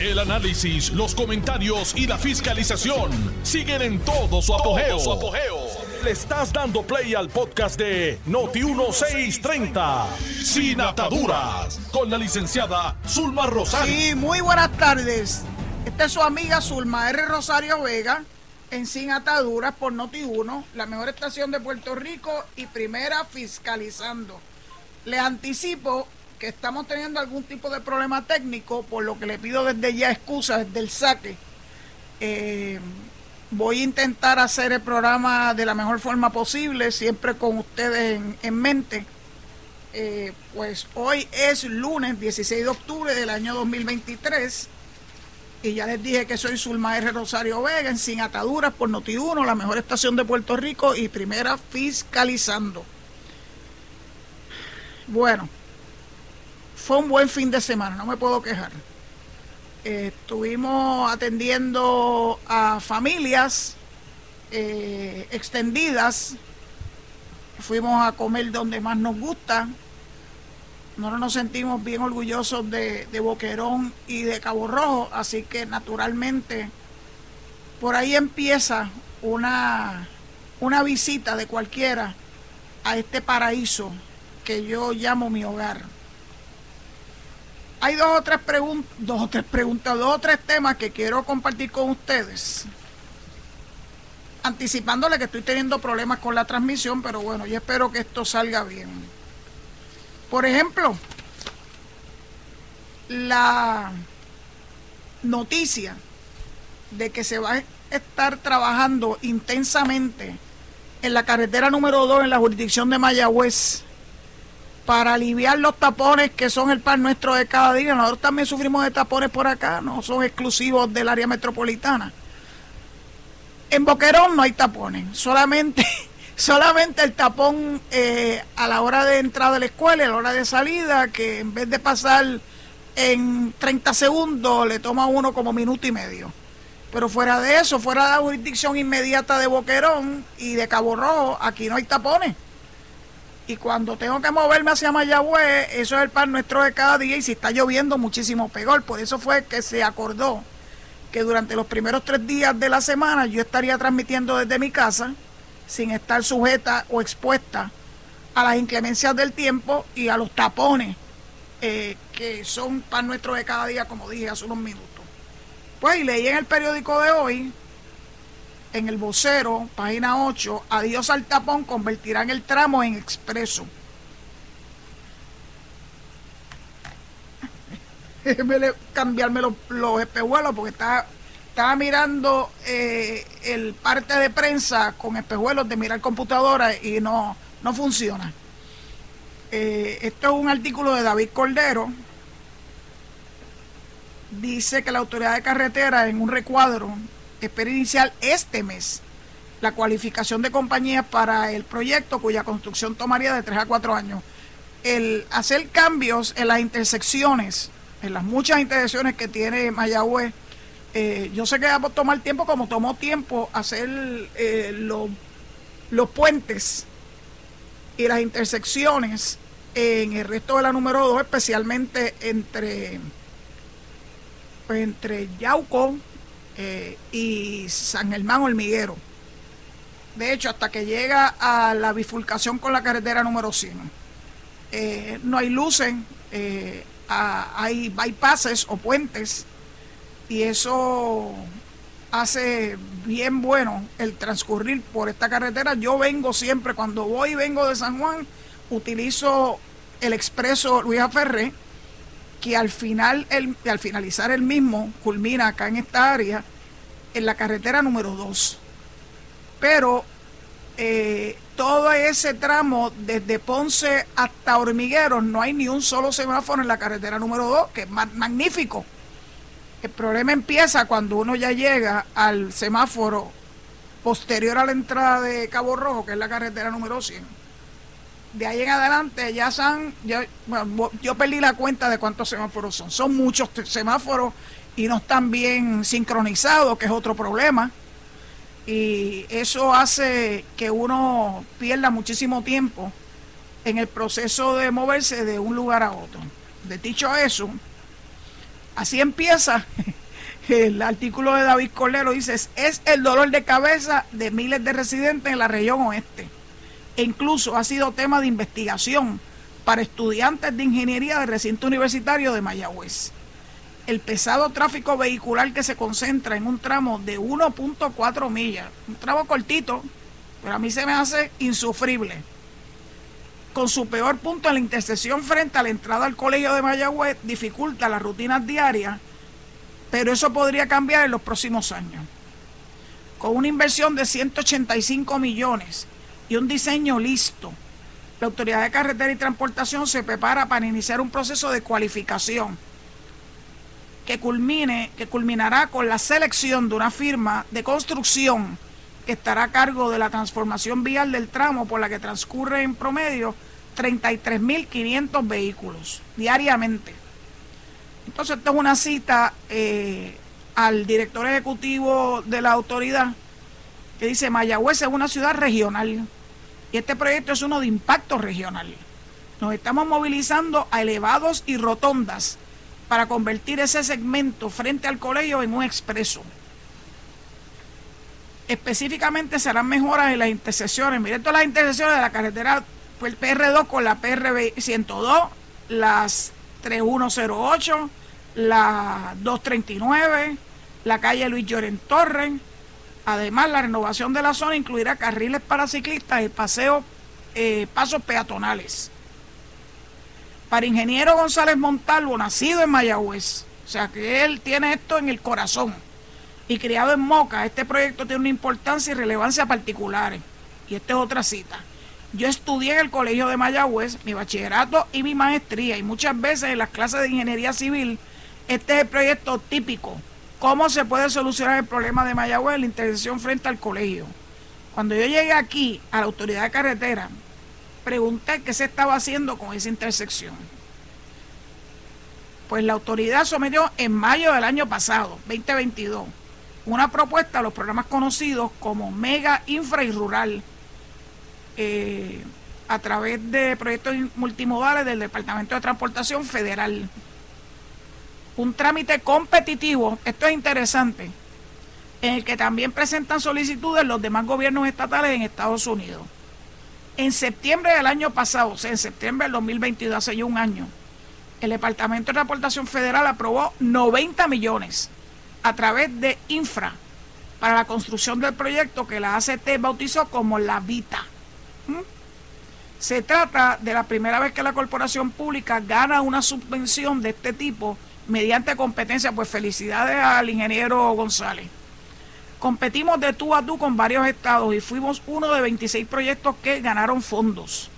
El análisis, los comentarios y la fiscalización siguen en todo su apogeo. Le estás dando play al podcast de Noti1630, Sin Ataduras, con la licenciada Zulma Rosario. Sí, muy buenas tardes. Esta es su amiga Zulma R. Rosario Vega, en Sin Ataduras por Noti1, la mejor estación de Puerto Rico y primera fiscalizando. Les anticipo que estamos teniendo algún tipo de problema técnico, por lo que le pido desde ya excusas desde el saque. Eh, voy a intentar hacer el programa de la mejor forma posible, siempre con ustedes en, mente. Eh, pues hoy es lunes 16 de octubre del año 2023 y ya les dije que soy Zulma R. Rosario Vega en Sin Ataduras por Noti1, la mejor estación de Puerto Rico y primera fiscalizando. Bueno, fue un buen fin de semana, no me puedo quejar. estuvimos atendiendo a familias eh, extendidas. Fuimos a comer donde más nos gusta. Nosotros nos sentimos bien orgullosos de, de Boquerón y de Cabo Rojo, así que naturalmente por ahí empieza una, una visita de cualquiera a este paraíso que yo llamo mi hogar hay dos o tres preguntas, dos o tres preguntas, dos o tres temas que quiero compartir con ustedes. Anticipándole que estoy teniendo problemas con la transmisión, pero bueno, yo espero que esto salga bien. Por ejemplo, la noticia de que se va a estar trabajando intensamente en la carretera número 2 en la jurisdicción de Mayagüez para aliviar los tapones que son el pan nuestro de cada día. Nosotros también sufrimos de tapones por acá, no son exclusivos del área metropolitana. En Boquerón no hay tapones, solamente, solamente el tapón eh, a la hora de entrada de la escuela y a la hora de salida, que en vez de pasar en 30 segundos le toma uno como minuto y medio. Pero fuera de eso, fuera de la jurisdicción inmediata de Boquerón y de Cabo Rojo, aquí no hay tapones. Y cuando tengo que moverme hacia Mayagüez, eso es el pan nuestro de cada día y si está lloviendo muchísimo peor. Por eso fue que se acordó que durante los primeros tres días de la semana yo estaría transmitiendo desde mi casa sin estar sujeta o expuesta a las inclemencias del tiempo y a los tapones eh, que son pan nuestro de cada día, como dije hace unos minutos. Pues y leí en el periódico de hoy en el vocero, página 8, adiós al tapón, convertirán el tramo en expreso. Déjeme cambiarme los, espejuelos porque estaba, estaba mirando eh, el parte de prensa con espejuelos de mirar computadora y no, no funciona. Eh, esto es un artículo de David Cordero. Dice que la autoridad de carretera en un recuadro espera iniciar este mes la cualificación de compañías para el proyecto cuya construcción tomaría de 3 a 4 años. El hacer cambios en las intersecciones, en las muchas intersecciones que tiene Mayagüez, eh, yo sé que va a tomar tiempo como tomó tiempo hacer eh, los puentes y las intersecciones en el resto de la número 2, especialmente entre, entre Yauco eh, y San Germán Hormiguero. De hecho, hasta que llega a la bifurcación con la carretera número 100. Eh, no hay luces, eh, hay bypasses o puentes y eso hace bien bueno el transcurrir por esta carretera. Yo vengo siempre, cuando voy y vengo de San Juan, utilizo el expreso Luis Ferré que al final, el, al finalizar el mismo, culmina acá en esta área, en la carretera número 2. Pero eh, todo ese tramo, desde Ponce hasta Hormigueros, no hay ni un solo semáforo en la carretera número 2, que es magnífico. El problema empieza cuando uno ya llega al semáforo posterior a la entrada de Cabo Rojo, que es la carretera número 100 de ahí en adelante ya son, yo, yo perdí la cuenta de cuántos semáforos son. Son muchos semáforos y no están bien sincronizados, que es otro problema. Y eso hace que uno pierda muchísimo tiempo en el proceso de moverse de un lugar a otro. De dicho eso, Así empieza el artículo de David Colero, dice, es el dolor de cabeza de miles de residentes en la región oeste. E incluso ha sido tema de investigación para estudiantes de ingeniería del recinto universitario de Mayagüez. El pesado tráfico vehicular que se concentra en un tramo de 1.4 millas, un tramo cortito, pero a mí se me hace insufrible. Con su peor punto en la intersección frente a la entrada al colegio de Mayagüez, dificulta las rutinas diarias, pero eso podría cambiar en los próximos años. Con una inversión de 185 millones y un diseño listo, la Autoridad de Carretera y Transportación se prepara para iniciar un proceso de cualificación que culmine, que culminará con la selección de una firma de construcción que estará a cargo de la transformación vial del tramo por la que transcurre en promedio 33.500 vehículos diariamente. Entonces, esto es una cita eh, al director ejecutivo de la autoridad que dice, Mayagüez es una ciudad regional y este proyecto es uno de impacto regional. Nos estamos movilizando a elevados y rotondas para convertir ese segmento frente al colegio en un expreso. Específicamente serán mejoras en las intersecciones. Miren todas las intersecciones de la carretera el PR2 con la PRB 102, las 3108, la 239, la calle Luis Lloren Torres. Además, la renovación de la zona incluirá carriles para ciclistas y paseo, eh, pasos peatonales. Para ingeniero González Montalvo, nacido en Mayagüez, o sea que él tiene esto en el corazón y criado en Moca, este proyecto tiene una importancia y relevancia particulares. Y esta es otra cita. Yo estudié en el Colegio de Mayagüez, mi bachillerato y mi maestría, y muchas veces en las clases de ingeniería civil, este es el proyecto típico. ¿Cómo se puede solucionar el problema de Mayagüez, la intervención frente al colegio? Cuando yo llegué aquí a la autoridad de carretera, pregunté qué se estaba haciendo con esa intersección. Pues la autoridad sometió en mayo del año pasado, 2022, una propuesta a los programas conocidos como Mega Infra y Rural eh, a través de proyectos multimodales del Departamento de Transportación Federal. Un trámite competitivo, esto es interesante, en el que también presentan solicitudes los demás gobiernos estatales en Estados Unidos. En septiembre del año pasado, o sea, en septiembre del 2022, hace ya un año, el Departamento de Transportación Federal aprobó 90 millones a través de Infra para la construcción del proyecto que la ACT bautizó como la VITA. Se trata de la primera vez que la corporación pública gana una subvención de este tipo mediante competencia. Pues felicidades al ingeniero González. Competimos de tú a tú con varios estados y fuimos uno de 26 proyectos que ganaron fondos.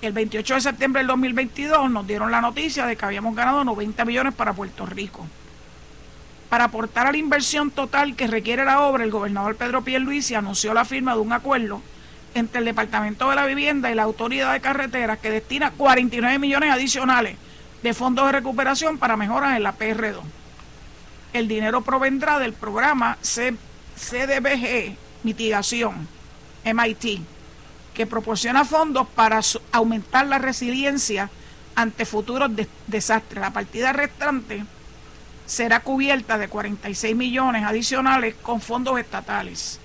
El 28 de septiembre del 2022 nos dieron la noticia de que habíamos ganado 90 millones para Puerto Rico. Para aportar a la inversión total que requiere la obra, el gobernador Pedro Pierluisi anunció la firma de un acuerdo entre el Departamento de la Vivienda y la Autoridad de Carreteras que destina 49 millones adicionales de fondos de recuperación para mejoras en la PR2. El dinero provendrá del programa CDBG Mitigación, MIT, que proporciona fondos para aumentar la resiliencia ante futuros desastres. La partida restante será cubierta de 46 millones adicionales con fondos estatales.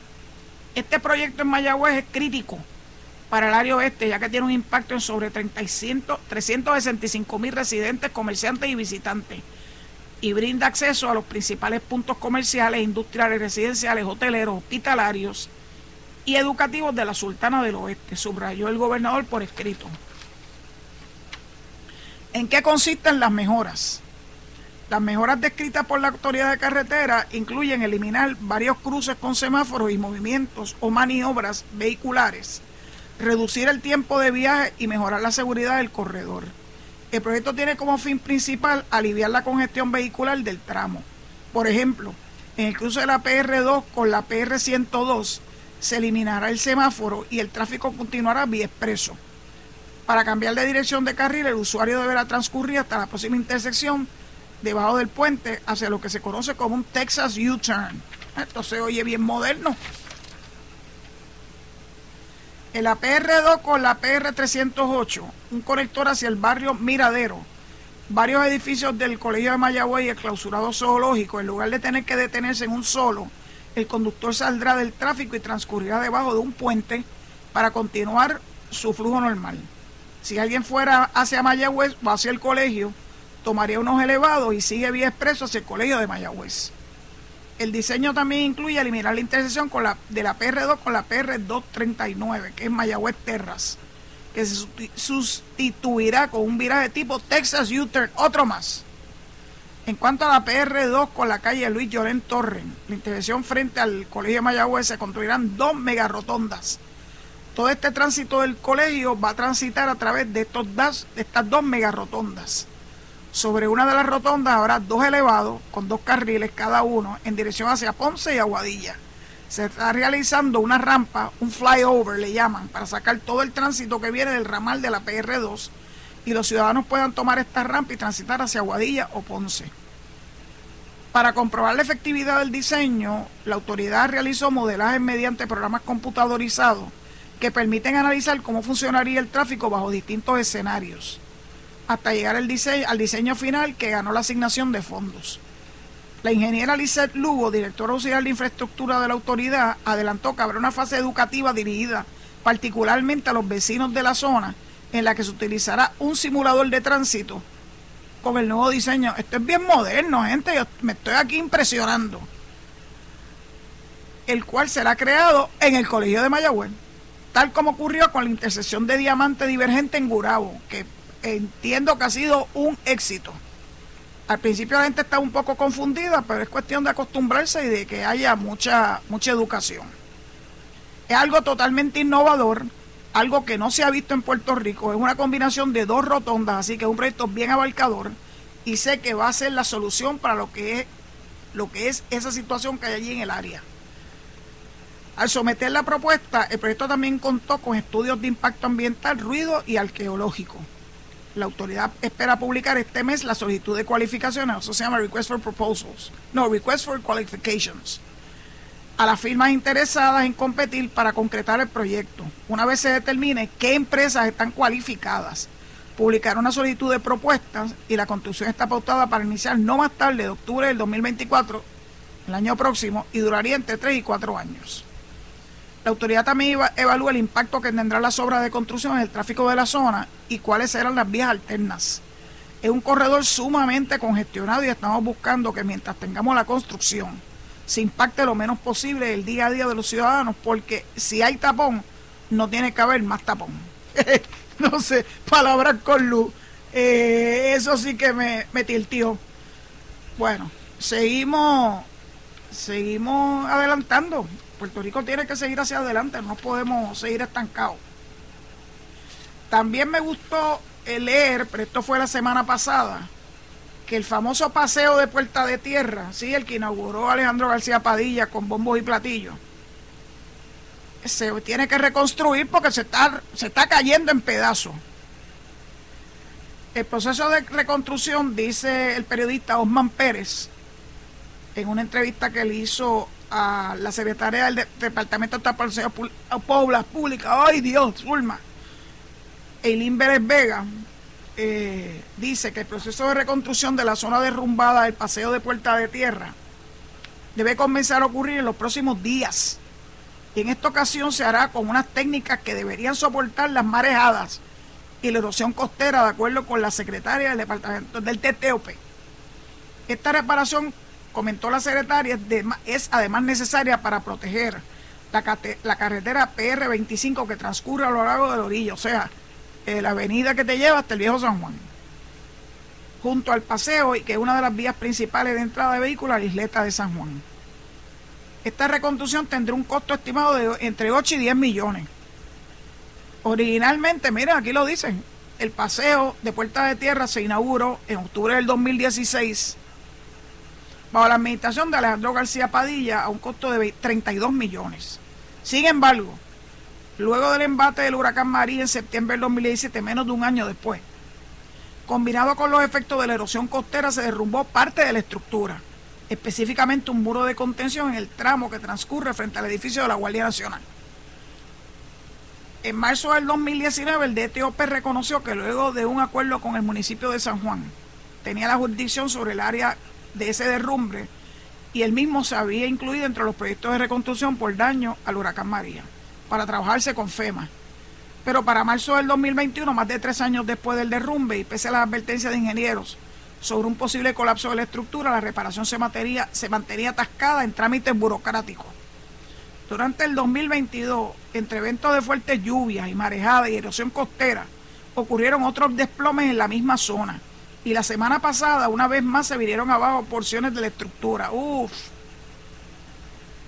Este proyecto en Mayagüez es crítico para el área oeste, ya que tiene un impacto en sobre 365 mil residentes, comerciantes y visitantes, y brinda acceso a los principales puntos comerciales, industriales, residenciales, hoteleros, hospitalarios y educativos de la Sultana del Oeste, subrayó el gobernador por escrito. ¿En qué consisten las mejoras? Las mejoras descritas por la autoridad de carretera incluyen eliminar varios cruces con semáforos y movimientos o maniobras vehiculares, reducir el tiempo de viaje y mejorar la seguridad del corredor. El proyecto tiene como fin principal aliviar la congestión vehicular del tramo. Por ejemplo, en el cruce de la PR2 con la PR102 se eliminará el semáforo y el tráfico continuará vía expreso. Para cambiar de dirección de carril, el usuario deberá transcurrir hasta la próxima intersección debajo del puente hacia lo que se conoce como un Texas U-turn. Esto se oye bien moderno. En la PR2 con la PR308, un conector hacia el barrio Miradero, varios edificios del Colegio de Mayagüey y el clausurado zoológico, en lugar de tener que detenerse en un solo, el conductor saldrá del tráfico y transcurrirá debajo de un puente para continuar su flujo normal. Si alguien fuera hacia Mayagüez o hacia el colegio, tomaría unos elevados y sigue vía expreso hacia el colegio de Mayagüez. El diseño también incluye eliminar la intersección con la, de la PR2 con la PR239, que es Mayagüez Terras, que se sustituirá con un viraje tipo Texas U-Turn, otro más. En cuanto a la PR2 con la calle Luis Llorén Torren, la intersección frente al colegio de Mayagüez se construirán dos megarotondas todo este tránsito del colegio va a transitar a través de, de estas dos mega rotondas. Sobre una de las rotondas habrá dos elevados con dos carriles cada uno en dirección hacia Ponce y Aguadilla. Se está realizando una rampa, un flyover le llaman, para sacar todo el tránsito que viene del ramal de la PR2 y los ciudadanos puedan tomar esta rampa y transitar hacia Aguadilla o Ponce. Para comprobar la efectividad del diseño, la autoridad realizó modelajes mediante programas computadorizados que permiten analizar cómo funcionaría el tráfico bajo distintos escenarios, hasta llegar al diseño, al diseño final que ganó la asignación de fondos. La ingeniera Lizette Lugo, directora auxiliar de infraestructura de la autoridad, adelantó que habrá una fase educativa dirigida particularmente a los vecinos de la zona, en la que se utilizará un simulador de tránsito con el nuevo diseño. Esto es bien moderno, gente, yo me estoy aquí impresionando. El cual será creado en el Colegio de Mayagüez tal como ocurrió con la intersección de diamante divergente en Gurabo, que entiendo que ha sido un éxito. Al principio la gente está un poco confundida, pero es cuestión de acostumbrarse y de que haya mucha, mucha educación. Es algo totalmente innovador, algo que no se ha visto en Puerto Rico. Es una combinación de dos rotondas, así que es un proyecto bien abarcador y sé que va a ser la solución para lo que es, lo que es esa situación que hay allí en el área. Al someter la propuesta, el proyecto también contó con estudios de impacto ambiental, ruido y arqueológico. La autoridad espera publicar este mes la solicitud de cualificaciones, eso se llama Request for Proposals, no, Request for Qualifications, a las firmas interesadas en competir para concretar el proyecto. Una vez se determine qué empresas están cualificadas, publicar una solicitud de propuestas y la construcción está pautada para iniciar no más tarde de octubre del 2024, el año próximo, y duraría entre 3 y 4 años. La autoridad también evalúa el impacto que tendrán las obras de construcción en el tráfico de la zona y cuáles serán las vías alternas. Es un corredor sumamente congestionado y estamos buscando que mientras tengamos la construcción se impacte lo menos posible el día a día de los ciudadanos, porque si hay tapón, no tiene que haber más tapón. no sé, palabras con luz. Eh, eso sí que me, me tiltió. Bueno, seguimos, seguimos adelantando. Puerto Rico tiene que seguir hacia adelante, no podemos seguir estancados. También me gustó leer, pero esto fue la semana pasada, que el famoso paseo de Puerta de Tierra, sí, el que inauguró Alejandro García Padilla con bombos y platillos, se tiene que reconstruir porque se está, se está cayendo en pedazos. El proceso de reconstrucción, dice el periodista Osman Pérez, en una entrevista que le hizo a la secretaria del Departamento de Transportación Pública, ¡ay Dios, Zulma! Eileen Vélez Vega eh, dice que el proceso de reconstrucción de la zona derrumbada del paseo de Puerta de Tierra debe comenzar a ocurrir en los próximos días. Y en esta ocasión se hará con unas técnicas que deberían soportar las marejadas y la erosión costera, de acuerdo con la secretaria del Departamento del TTOP. Esta reparación comentó la secretaria, es además necesaria para proteger la, carretera PR25 que transcurre a lo largo del orillo, o sea, eh, la avenida que te lleva hasta el viejo San Juan, junto al paseo y que es una de las vías principales de entrada de vehículos a la isleta de San Juan. Esta reconstrucción tendrá un costo estimado de entre 8 y 10 millones. Originalmente, mira, aquí lo dicen, el paseo de Puerta de Tierra se inauguró en octubre del 2016 bajo la administración de Alejandro García Padilla a un costo de 32 millones. Sin embargo, luego del embate del huracán María en septiembre del 2017, menos de un año después, combinado con los efectos de la erosión costera, se derrumbó parte de la estructura, específicamente un muro de contención en el tramo que transcurre frente al edificio de la Guardia Nacional. En marzo del 2019, el DTOP reconoció que luego de un acuerdo con el municipio de San Juan, tenía la jurisdicción sobre el área de ese derrumbe y el mismo se había incluido entre los proyectos de reconstrucción por daño al huracán María, para trabajarse con FEMA. Pero para marzo del 2021, más de tres años después del derrumbe y pese a las advertencias de ingenieros sobre un posible colapso de la estructura, la reparación se, mantenía, se mantenía atascada en trámites burocráticos. Durante el 2022, entre eventos de fuertes lluvias y marejadas y erosión costera, ocurrieron otros desplomes en la misma zona. Y la semana pasada, una vez más, se vinieron abajo porciones de la estructura. Uf.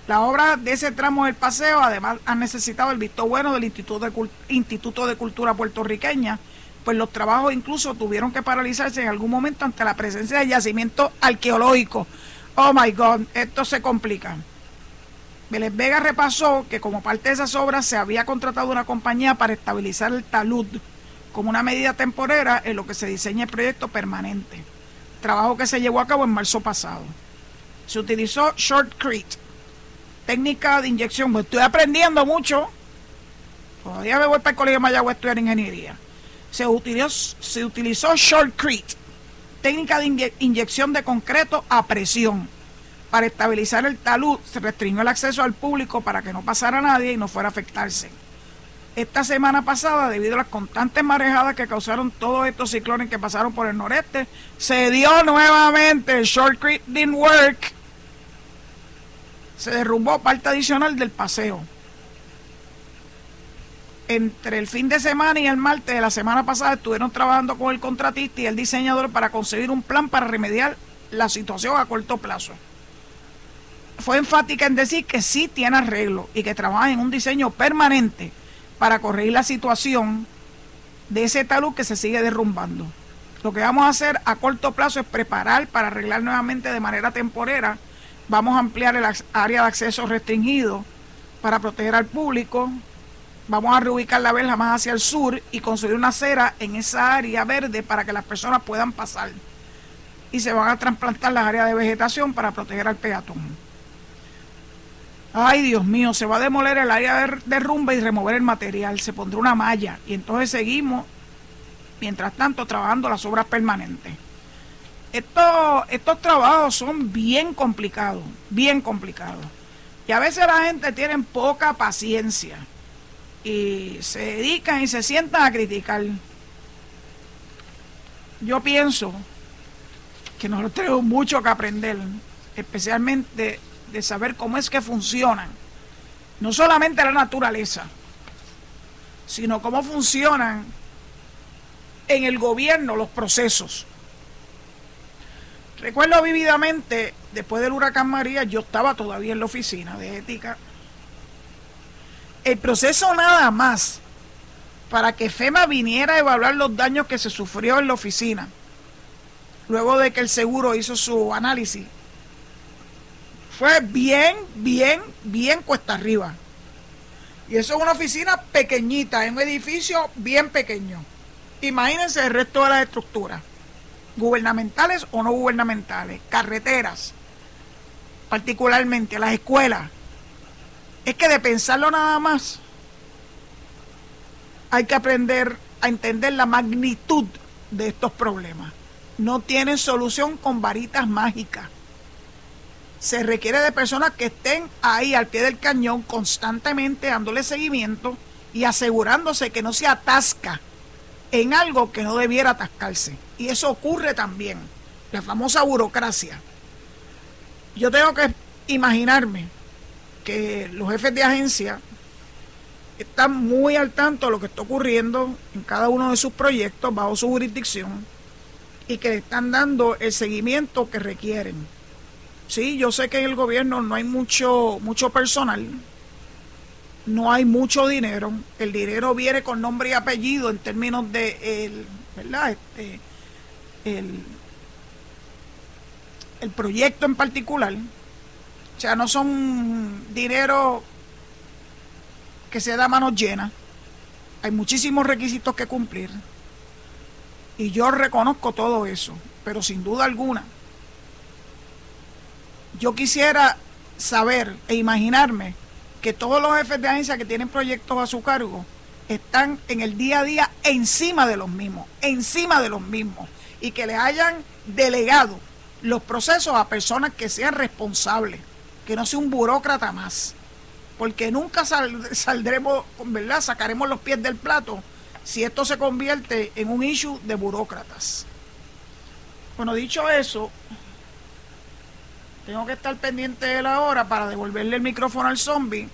La obra de ese tramo del paseo, además, ha necesitado el visto bueno del Instituto de, Instituto de Cultura puertorriqueña, pues los trabajos incluso tuvieron que paralizarse en algún momento ante la presencia de yacimientos arqueológicos. Oh my God, esto se complica. Vélez Vega repasó que como parte de esas obras se había contratado una compañía para estabilizar el talud como una medida temporera en lo que se diseña el proyecto permanente. Trabajo que se llevó a cabo en marzo pasado. Se utilizó shortcrete, técnica de inyección. Pues estoy aprendiendo mucho. Todavía me voy para el colegio de Mayagüez a estudiar ingeniería se utilizó, se utilizó shortcrete, técnica de inyección de concreto a presión. Para estabilizar el talud se restringió el acceso al público para que no pasara nadie y no fuera a afectarse. Esta semana pasada, debido a las constantes marejadas que causaron todos estos ciclones que pasaron por el noreste, se dio nuevamente el shortcrete didn't work. Se derrumbó parte adicional del paseo entre el fin de semana y el martes de la semana pasada estuvieron trabajando con el contratista y el diseñador para conseguir un plan para remediar la situación a corto plazo. Fue enfática en decir que sí tiene arreglo y que trabaja en un diseño permanente para corregir la situación de ese talud que se sigue derrumbando. Lo que vamos a hacer a corto plazo es preparar para arreglar nuevamente de manera temporera. Vamos a ampliar el área de acceso restringido para proteger al público, vamos a reubicar la verja más hacia el sur y construir una acera en esa área verde para que las personas puedan pasar. Y se van a trasplantar las áreas de vegetación para proteger al peatón. Ay, Dios mío, se va a demoler el área de derrumbe y remover el material. Se pondrá una malla y entonces seguimos, mientras tanto, trabajando las obras permanentes. Estos, estos trabajos son bien complicados, bien complicados. Y a veces la gente tiene poca paciencia y se dedican y se sientan a criticar. Yo pienso que nosotros tenemos mucho que aprender, especialmente de saber cómo es que funcionan, no solamente la naturaleza, sino cómo funcionan en el gobierno los procesos. Recuerdo vividamente, después del huracán María, yo estaba todavía en la oficina de ética el proceso nada más para que FEMA viniera a evaluar los daños que se sufrió en la oficina, luego de que el seguro hizo su análisis, fue bien, bien, bien cuesta arriba. Y eso es una oficina pequeñita, en un edificio bien pequeño. Imagínense el resto de las estructuras, gubernamentales o no gubernamentales, carreteras, particularmente las escuelas, es que de pensarlo nada más, hay que aprender a entender la magnitud de estos problemas. No tienen solución con varitas mágicas. Se requiere de personas que estén ahí al pie del cañón constantemente dándole seguimiento y asegurándose que no se atasca en algo que no debiera atascarse. Y eso ocurre también, la famosa burocracia. Yo tengo que imaginarme que los jefes de agencia están muy al tanto de lo que está ocurriendo en cada uno de sus proyectos bajo su jurisdicción y que están dando el seguimiento que requieren. Sí, yo sé que en el gobierno no hay mucho, mucho personal, no hay mucho dinero, el dinero viene con nombre y apellido en términos de el, ¿verdad? Este, el, el proyecto en particular, o sea, no son dinero que se da a manos llenas. Hay muchísimos requisitos que cumplir. Y yo reconozco todo eso, pero sin duda alguna, yo quisiera saber e imaginarme que todos los jefes de agencia que tienen proyectos a su cargo están en el día a día encima de los mismos, encima de los mismos, y que les hayan delegado los procesos a personas que sean responsables, que no sea un burócrata más. Porque nunca saldremos, ¿verdad? Sacaremos los pies del plato si esto se convierte en un issue de burócratas. Bueno, dicho eso, tengo que estar pendiente de la hora para devolverle el micrófono al zombie,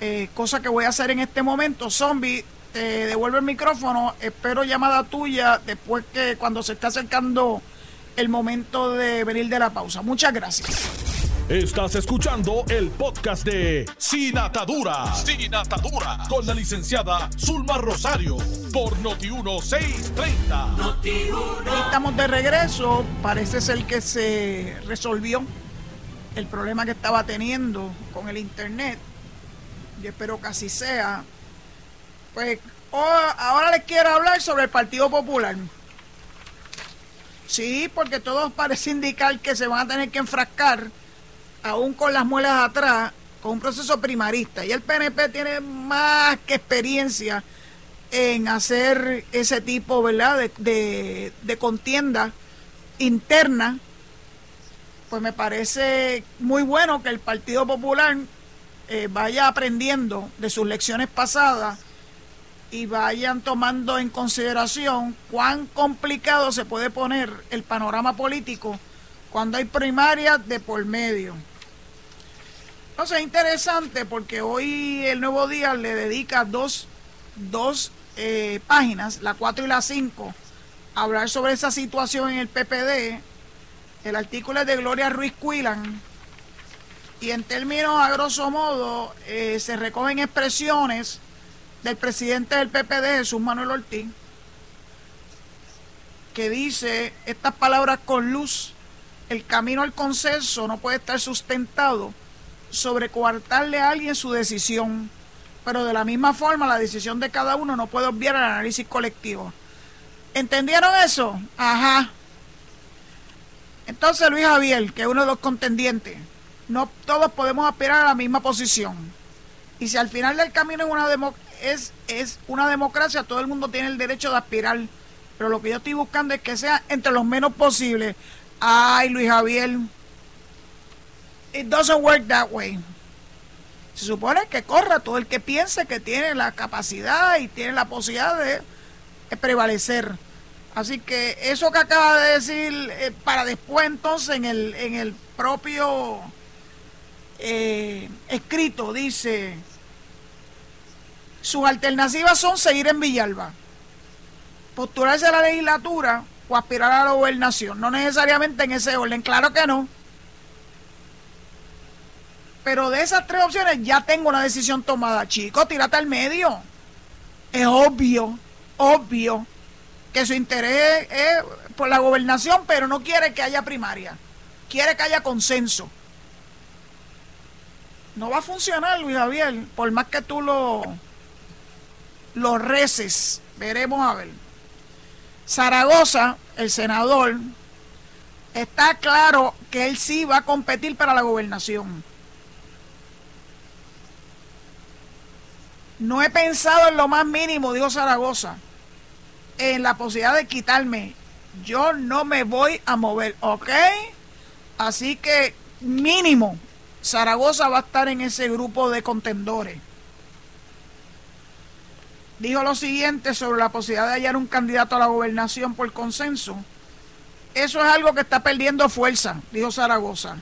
eh, cosa que voy a hacer en este momento. Zombie, te devuelvo el micrófono, espero llamada tuya después que cuando se está acercando el momento de venir de la pausa. Muchas gracias. Estás escuchando el podcast de Sin Atadura. Sin Atadura. Con la licenciada Zulma Rosario. Por Noti1630. Noti Estamos de regreso. Parece ser que se resolvió el problema que estaba teniendo con el internet. Yo espero que así sea. Pues ahora les quiero hablar sobre el Partido Popular. Sí, porque todo parece indicar que se van a tener que enfrascar, aún con las muelas atrás, con un proceso primarista. Y el PNP tiene más que experiencia en hacer ese tipo, ¿verdad?, de, de contienda interna pues me parece muy bueno que el Partido Popular eh, vaya aprendiendo de sus lecciones pasadas y vayan tomando en consideración cuán complicado se puede poner el panorama político cuando hay primarias de por medio. Entonces es interesante porque hoy el Nuevo Día le dedica dos, dos eh, páginas, la 4 y la 5, a hablar sobre esa situación en el PPD el artículo es de Gloria Ruiz Cuilan y en términos a grosso modo eh, se recogen expresiones del presidente del PPD, Jesús Manuel Ortiz, que dice estas palabras con luz, el camino al consenso no puede estar sustentado sobre coartarle a alguien su decisión, pero de la misma forma la decisión de cada uno no puede obviar el análisis colectivo. ¿Entendieron eso? Ajá. Entonces Luis Javier, que es uno de los contendientes, no todos podemos aspirar a la misma posición. Y si al final del camino es una, es, una democracia, todo el mundo tiene el derecho de aspirar. Pero lo que yo estoy buscando es que sea entre los menos posibles. Ay, Luis Javier. It doesn't work that way. Se supone que corra todo el que piense que tiene la capacidad y tiene la posibilidad de prevalecer. Así que eso que acaba de decir, eh, para después entonces en el, en el propio eh, escrito dice, sus alternativas son seguir en Villalba, postularse a la legislatura o aspirar a la gobernación, no necesariamente en ese orden, claro que no. Pero de esas tres opciones ya tengo una decisión tomada, chico, tírate al medio. Es obvio, obvio que su interés es por la gobernación, pero no quiere que haya primaria. Quiere que haya consenso. No va a funcionar, Luis Javier, por más que tú lo, lo reces. Veremos a ver. Zaragoza, el senador, está claro que él sí va a competir para la gobernación. No he pensado en lo más mínimo, dijo Zaragoza en la posibilidad de quitarme. Yo no me voy a mover, ¿ok? Así que mínimo, Zaragoza va a estar en ese grupo de contendores. Dijo lo siguiente sobre la posibilidad de hallar un candidato a la gobernación por consenso. Eso es algo que está perdiendo fuerza, dijo Zaragoza.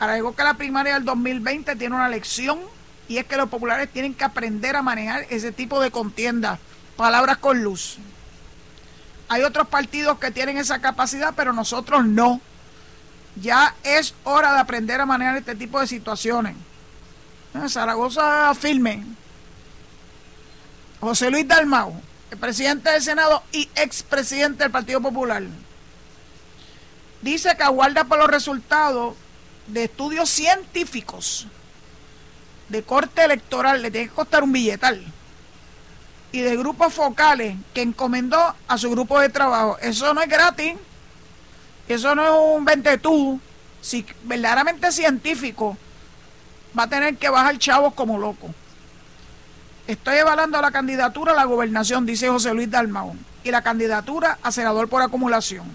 Agregó que la primaria del 2020 tiene una lección y es que los populares tienen que aprender a manejar ese tipo de contienda. Palabras con luz. Hay otros partidos que tienen esa capacidad, pero nosotros no. Ya es hora de aprender a manejar este tipo de situaciones. Eh, Zaragoza firme. José Luis Dalmau, el presidente del Senado y expresidente del Partido Popular, dice que aguarda por los resultados de estudios científicos de corte electoral, le tiene que costar un billetal y de grupos focales que encomendó a su grupo de trabajo. Eso no es gratis, eso no es un ventetú. Si verdaderamente científico, va a tener que bajar chavos como loco. Estoy evaluando la candidatura a la gobernación, dice José Luis Dalmau, y la candidatura a senador por acumulación.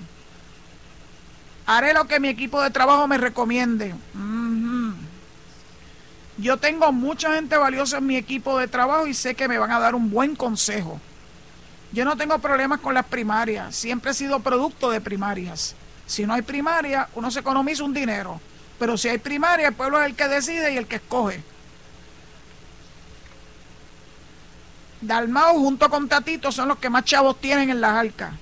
Haré lo que mi equipo de trabajo me recomiende. Yo tengo mucha gente valiosa en mi equipo de trabajo y sé que me van a dar un buen consejo. Yo no tengo problemas con las primarias, siempre he sido producto de primarias. Si no hay primaria, uno se economiza un dinero, pero si hay primaria, el pueblo es el que decide y el que escoge. Dalmao junto con Tatito son los que más chavos tienen en las arcas.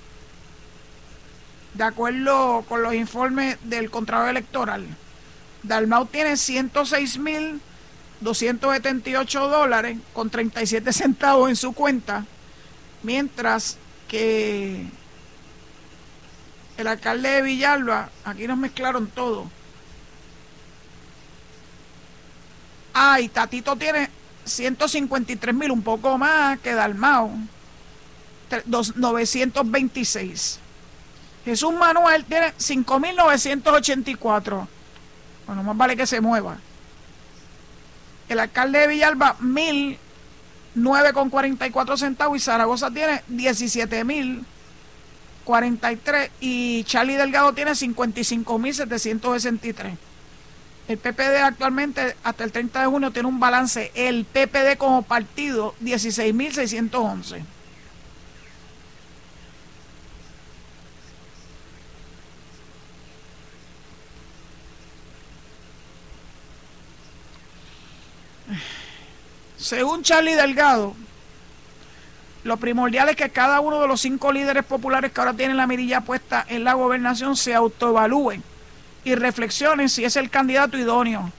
De acuerdo con los informes del Contralor Electoral. Dalmau tiene 106.278 dólares con 37 centavos en su cuenta, mientras que el alcalde de Villalba, aquí nos mezclaron todo. Ah, Tatito tiene 153 mil, un poco más que Dalmao, 926. Jesús Manuel tiene 5.984. Bueno, más vale que se mueva. El alcalde de Villalba, 1.009,44 centavos. Y Zaragoza tiene 17.043. Y Charlie Delgado tiene 55.763. El PPD actualmente, hasta el 30 de junio, tiene un balance. El PPD como partido, 16.611. Según Charlie Delgado, lo primordial es que cada uno de los cinco líderes populares que ahora tienen la mirilla puesta en la gobernación se autoevalúen y reflexionen si es el candidato idóneo.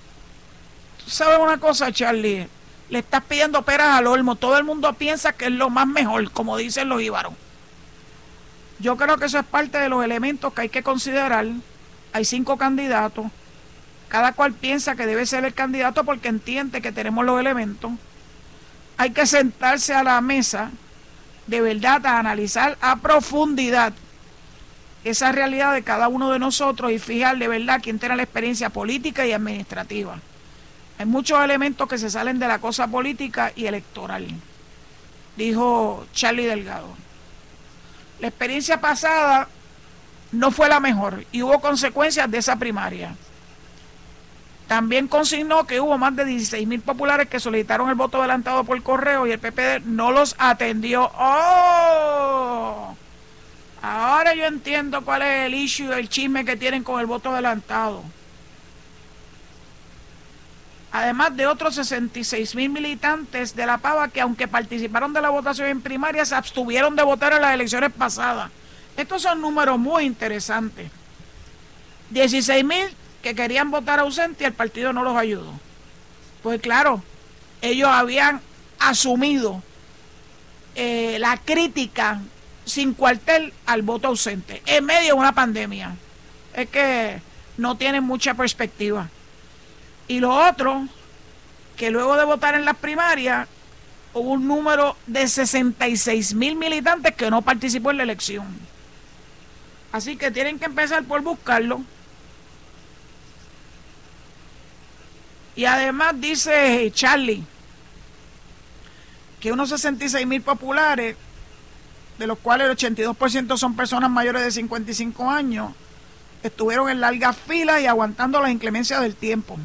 ¿Sabes una cosa, Charlie? Le estás pidiendo peras al olmo. Todo el mundo piensa que es lo más mejor, como dicen los íbaros. Yo creo que eso es parte de los elementos que hay que considerar. Hay cinco candidatos. Cada cual piensa que debe ser el candidato porque entiende que tenemos los elementos. Hay que sentarse a la mesa de verdad a analizar a profundidad esa realidad de cada uno de nosotros y fijar de verdad quién tiene la experiencia política y administrativa. Hay muchos elementos que se salen de la cosa política y electoral, dijo Charlie Delgado. La experiencia pasada no fue la mejor y hubo consecuencias de esa primaria. También consignó que hubo más de 16 mil populares que solicitaron el voto adelantado por correo y el PPD no los atendió. ¡Oh! Ahora yo entiendo cuál es el issue, el chisme que tienen con el voto adelantado. Además de otros 66 mil militantes de la Pava que aunque participaron de la votación en primaria se abstuvieron de votar en las elecciones pasadas. Estos son números muy interesantes. 16 mil que querían votar ausente y el partido no los ayudó. Pues claro, ellos habían asumido eh, la crítica sin cuartel al voto ausente en medio de una pandemia. Es que no tienen mucha perspectiva. Y lo otro, que luego de votar en las primarias, hubo un número de 66 mil militantes que no participó en la elección. Así que tienen que empezar por buscarlo. Y además dice Charlie que unos 66 mil populares de los cuales el 82% son personas mayores de 55 años, estuvieron en largas filas y aguantando las inclemencias del tiempo.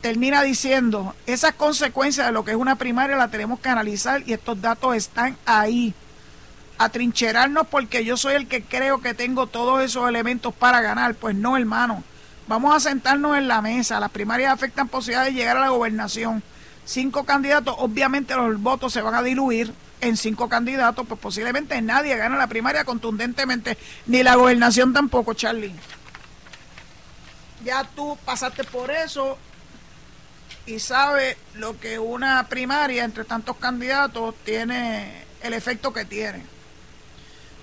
Termina diciendo, esas consecuencias de lo que es una primaria la tenemos que analizar y estos datos están ahí. Atrincherarnos porque yo soy el que creo que tengo todos esos elementos para ganar. Pues no, hermano. Vamos a sentarnos en la mesa. Las primarias afectan posibilidades de llegar a la gobernación. Cinco candidatos, obviamente los votos se van a diluir en cinco candidatos, pues posiblemente nadie gana la primaria contundentemente, ni la gobernación tampoco, Charlie. Ya tú pasaste por eso y sabes lo que una primaria entre tantos candidatos tiene el efecto que tiene.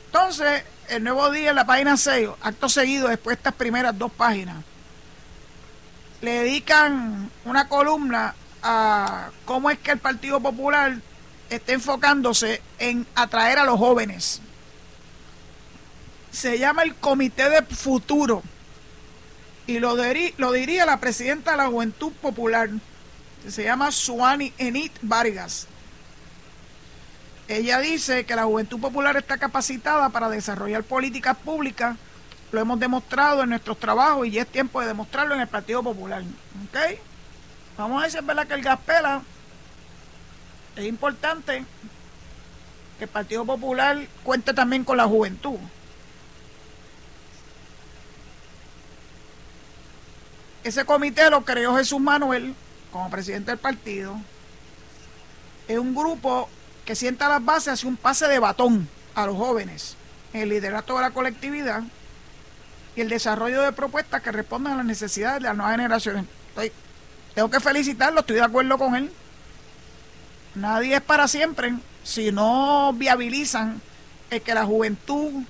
Entonces, el nuevo día en la página 6, acto seguido, después de estas primeras dos páginas, le dedican una columna a cómo es que el Partido Popular está enfocándose en atraer a los jóvenes. Se llama el Comité de Futuro y lo, diría la presidenta de la Juventud Popular, que se llama Suani Enit Vargas. Ella dice que la Juventud Popular está capacitada para desarrollar políticas públicas Lo hemos demostrado en nuestros trabajos y ya es tiempo de demostrarlo en el Partido Popular. ¿Ok? Vamos a decir, ¿verdad? Que el gas pela. Es importante que el Partido Popular cuente también con la juventud. Ese comité lo creó Jesús Manuel como presidente del partido. Es un grupo que sienta las bases hacia un pase de batón a los jóvenes en el liderato de la colectividad y el desarrollo de propuestas que respondan a las necesidades de las nuevas generaciones. tengo que felicitarlo, estoy de acuerdo con él. Nadie es para siempre. Si no viabilizan el que la juventud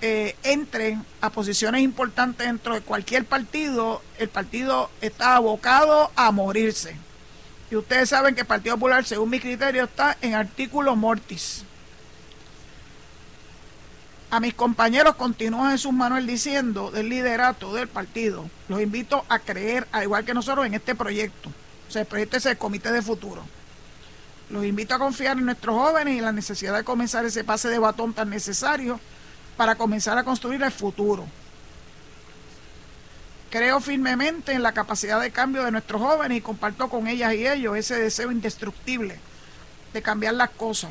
eh, entre a posiciones importantes dentro de cualquier partido, el partido está abocado a morirse. Y ustedes saben que el Partido Popular, según mi criterio, está en artículo mortis. A mis compañeros continúa Jesús Manuel diciendo del liderato del partido. Los invito a creer, al igual que nosotros, en este proyecto. O sea, el proyecto es el Comité de Futuro. Los invito a confiar en nuestros jóvenes y la necesidad de comenzar ese pase de batón tan necesario para comenzar a construir el futuro. Creo firmemente en la capacidad de cambio de nuestros jóvenes y comparto con ellas y ellos ese deseo indestructible de cambiar las cosas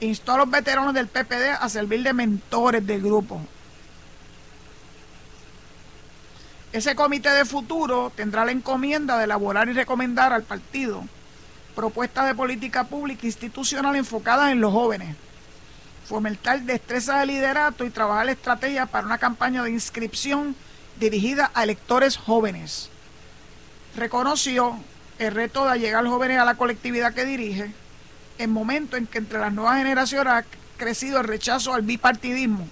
instó a los veteranos del PPD a servir de mentores del grupo. Ese comité de futuro tendrá la encomienda de elaborar y recomendar al partido propuestas de política pública institucional enfocadas en los jóvenes, fomentar destreza de liderato y trabajar estrategias para una campaña de inscripción dirigida a electores jóvenes. Reconoció el reto de llegar jóvenes a la colectividad que dirige, en momento en que entre las nuevas generaciones ha crecido el rechazo al bipartidismo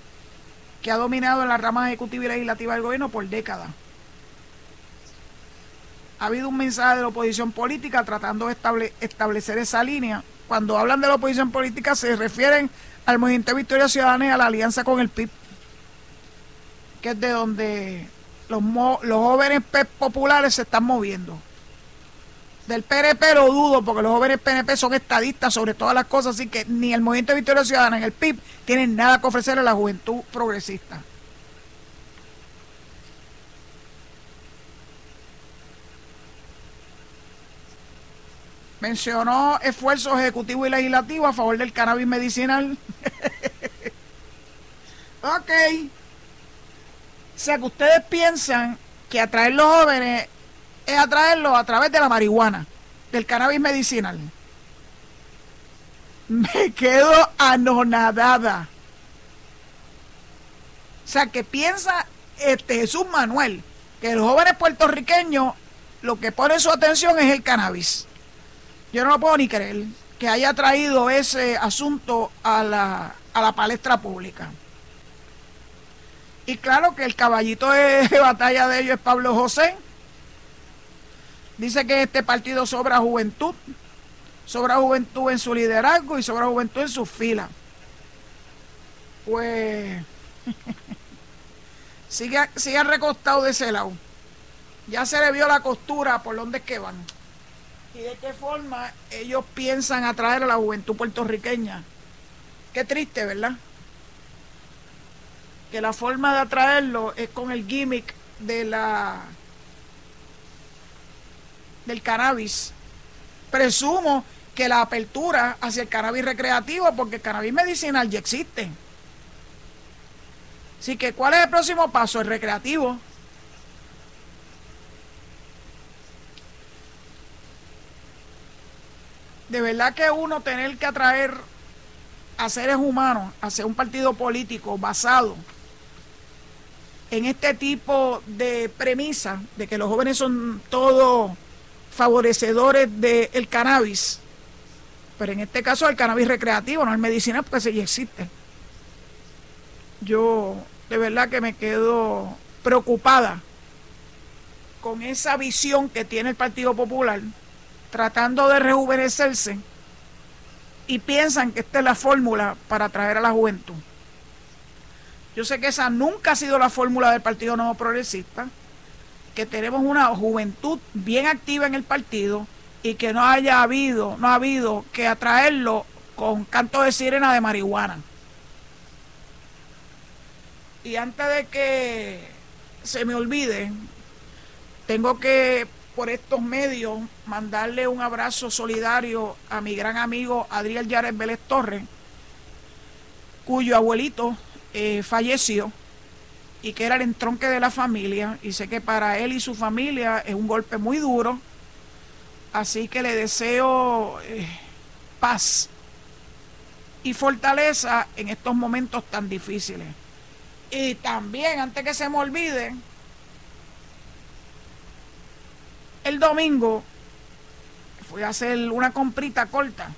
que ha dominado en la rama ejecutiva y legislativa del gobierno por décadas. Ha habido un mensaje de la oposición política tratando de establecer esa línea. Cuando hablan de la oposición política se refieren al Movimiento de Victoria Ciudadana y a la alianza con el PIB, que es de donde los, los jóvenes populares se están moviendo. Del PNP lo dudo porque los jóvenes PNP son estadistas sobre todas las cosas, así que ni el Movimiento de Victoria Ciudadana ni el PIB tienen nada que ofrecer a la juventud progresista. Mencionó esfuerzos ejecutivos y legislativos a favor del cannabis medicinal. ok. O sea que ustedes piensan que atraer los jóvenes es atraerlo a través de la marihuana, del cannabis medicinal. Me quedo anonadada. O sea, que piensa este Jesús Manuel que los jóvenes puertorriqueños lo que ponen su atención es el cannabis. Yo no lo puedo ni creer que haya traído ese asunto a la, a la palestra pública. Y claro que el caballito de batalla de ellos es Pablo José, Dice que este partido sobra juventud, sobra juventud en su liderazgo y sobra juventud en sus filas. Pues sigue, sigue recostado de ese lado. Ya se le vio la costura por donde es que van. Y de qué forma ellos piensan atraer a la juventud puertorriqueña. Qué triste, ¿verdad? Que la forma de atraerlo es con el gimmick de la del cannabis. Presumo que la apertura hacia el cannabis recreativo, porque el cannabis medicinal ya existe. Así que, ¿cuál es el próximo paso? El recreativo. De verdad que uno tener que atraer a seres humanos hacia un partido político basado en este tipo de premisa de que los jóvenes son todos favorecedores del cannabis, pero en este caso el cannabis recreativo, no el medicinal, porque ese ya existe. Yo de verdad que me quedo preocupada con esa visión que tiene el Partido Popular, tratando de rejuvenecerse, y piensan que esta es la fórmula para atraer a la juventud. Yo sé que esa nunca ha sido la fórmula del Partido Nuevo Progresista que tenemos una juventud bien activa en el partido y que no haya habido, no ha habido que atraerlo con canto de sirena de marihuana. Y antes de que se me olvide, tengo que por estos medios mandarle un abrazo solidario a mi gran amigo Adriel Yares Vélez Torres, cuyo abuelito eh, falleció y que era el entronque de la familia. Y sé que para él y su familia es un golpe muy duro. Así que le deseo eh, paz y fortaleza en estos momentos tan difíciles. Y también, antes que se me olvide, el domingo fui a hacer una comprita corta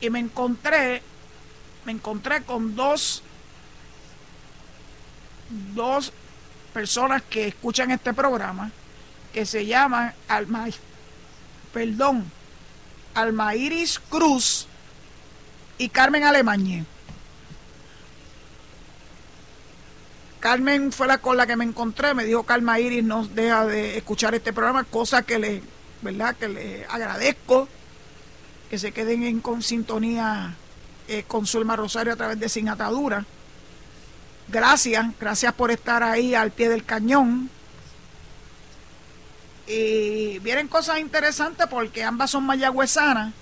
y me encontré me encontré con dos dos personas que escuchan este programa que se llaman Alma perdón Alma Iris Cruz y Carmen Alemañe. Carmen fue la con la que me encontré, me dijo Calma Iris no deja de escuchar este programa, cosa que le, ¿verdad? Que le agradezco que se queden en con sintonía eh, con Zulma Rosario a través de Sin Atadura. Gracias, gracias por estar ahí al pie del cañón. Y vienen cosas interesantes porque ambas son mayagüezanas.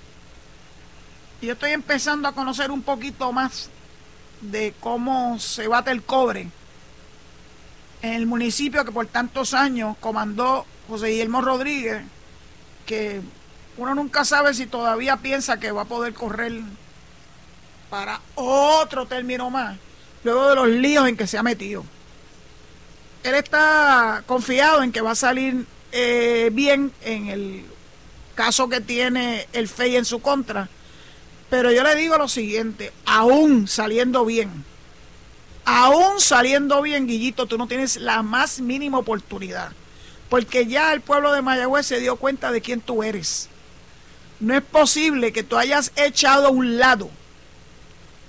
Y yo estoy empezando a conocer un poquito más de cómo se bate el cobre en el municipio que por tantos años comandó José Guillermo Rodríguez, que uno nunca sabe si todavía piensa que va a poder correr para otro término más, luego de los líos en que se ha metido. Él está confiado en que va a salir eh, bien en el caso que tiene el FEI en su contra, pero yo le digo lo siguiente, aún saliendo bien, aún saliendo bien, Guillito, tú no tienes la más mínima oportunidad. Porque ya el pueblo de Mayagüez se dio cuenta de quién tú eres. No es posible que tú hayas echado a un lado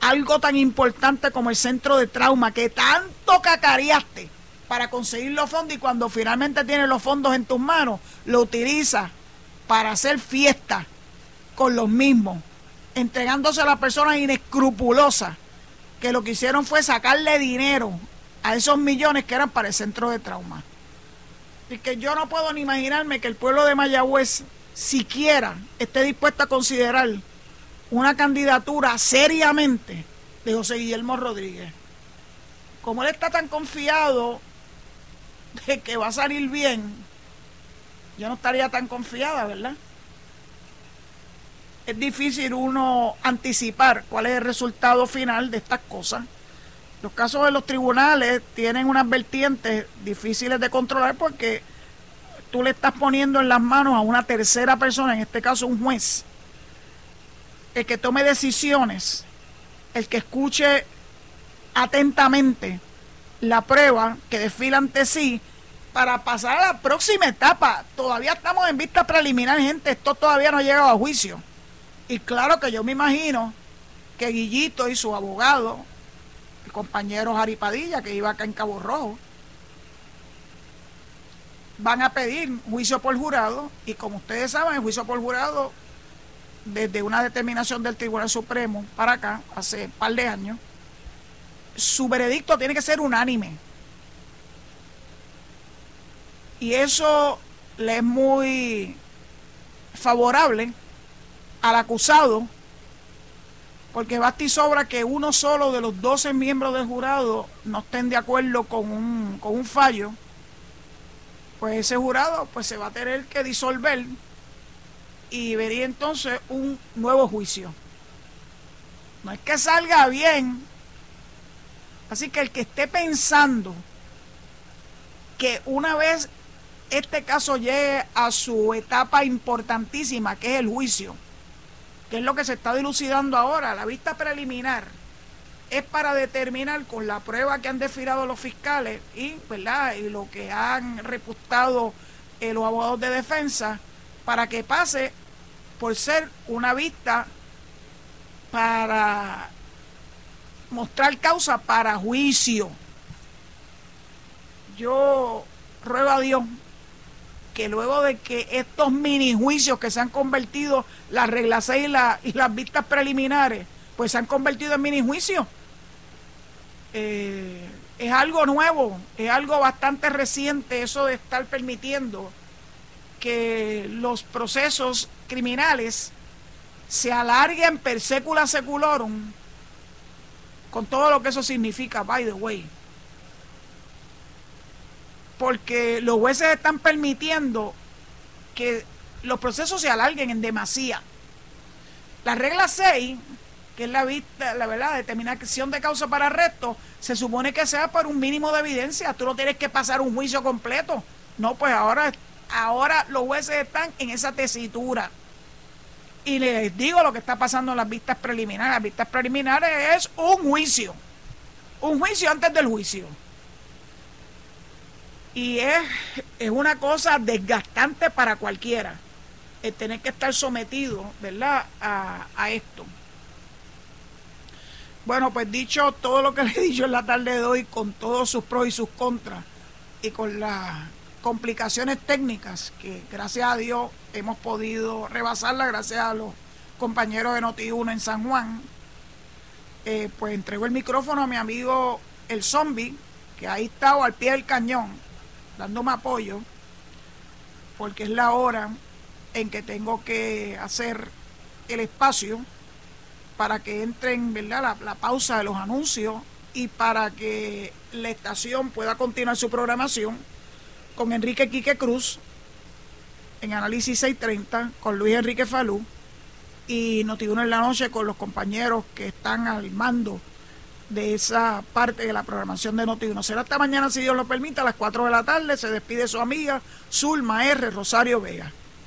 algo tan importante como el centro de trauma que tanto cacareaste para conseguir los fondos y cuando finalmente tienes los fondos en tus manos, lo utilizas para hacer fiesta con los mismos, entregándose a las personas inescrupulosas que lo que hicieron fue sacarle dinero a esos millones que eran para el centro de trauma. Y que yo no puedo ni imaginarme que el pueblo de Mayagüez siquiera esté dispuesto a considerar una candidatura seriamente de José Guillermo Rodríguez. Como él está tan confiado de que va a salir bien, yo no estaría tan confiada, ¿verdad? es difícil uno anticipar cuál es el resultado final de estas cosas. Los casos de los tribunales tienen unas vertientes difíciles de controlar porque tú le estás poniendo en las manos a una tercera persona, en este caso un juez, el que tome decisiones, el que escuche atentamente la prueba que desfila ante sí para pasar a la próxima etapa. Todavía estamos en vista preliminar, gente, esto todavía no ha llegado a juicio. Y claro que yo me imagino que Guillito y su abogado, el compañero Jaripadilla, que iba acá en Cabo Rojo, van a pedir juicio por jurado y como ustedes saben, el juicio por jurado, desde una determinación del Tribunal Supremo para acá, hace un par de años, su veredicto tiene que ser unánime. Y eso le es muy favorable al acusado, porque basta y sobra que uno solo de los 12 miembros del jurado no estén de acuerdo con un, con un fallo, pues ese jurado pues se va a tener que disolver y vería entonces un nuevo juicio. No es que salga bien. Así que el que esté pensando que una vez este caso llegue a su etapa importantísima, que es el juicio, que es lo que se está dilucidando ahora, la vista preliminar, es para determinar con la prueba que han desfilado los fiscales y, ¿verdad? y lo que han reputado eh, los abogados de defensa, para que pase por ser una vista para mostrar causa para juicio. Yo ruego a Dios que luego de que estos mini juicios que se han convertido, las reglas 6 y, las vistas preliminares, pues se han convertido en mini juicios. Eh, es algo nuevo, es algo bastante reciente eso de estar permitiendo que los procesos criminales se alarguen per secula seculorum, con todo lo que eso significa, by the way. Porque los jueces están permitiendo que los procesos se alarguen en demasía. La regla 6 que es la vista, la verdad, determinación de causa para arresto, se supone que sea por un mínimo de evidencia. Tú no tienes que pasar un juicio completo. No, pues ahora, ahora los jueces están en esa tesitura. Y les digo lo que está pasando en las vistas preliminares. Las vistas preliminares es un juicio. Un juicio antes del juicio. Y es, es una cosa desgastante para cualquiera el tener que estar sometido, ¿verdad?, a, a esto. Bueno, pues dicho todo lo que le he dicho en la tarde de hoy, con todos sus pros y sus contras, y con las complicaciones técnicas que gracias a Dios hemos podido rebasarla gracias a los compañeros de Noti1 en San Juan, eh, pues entrego el micrófono a mi amigo el zombie, que ahí estado al pie del cañón, dándome apoyo, porque es la hora en que tengo que hacer el espacio para que entren ¿verdad? La, pausa de los anuncios y para que la estación pueda continuar su programación con Enrique Quique Cruz en Análisis 630, con Luis Enrique Falú y Notiuno en la noche con los compañeros que están al mando de esa parte de la programación de Notiuno. Será hasta mañana, si Dios lo permite, a las 4 de la tarde. Se despide su amiga Zulma R. Rosario Vega.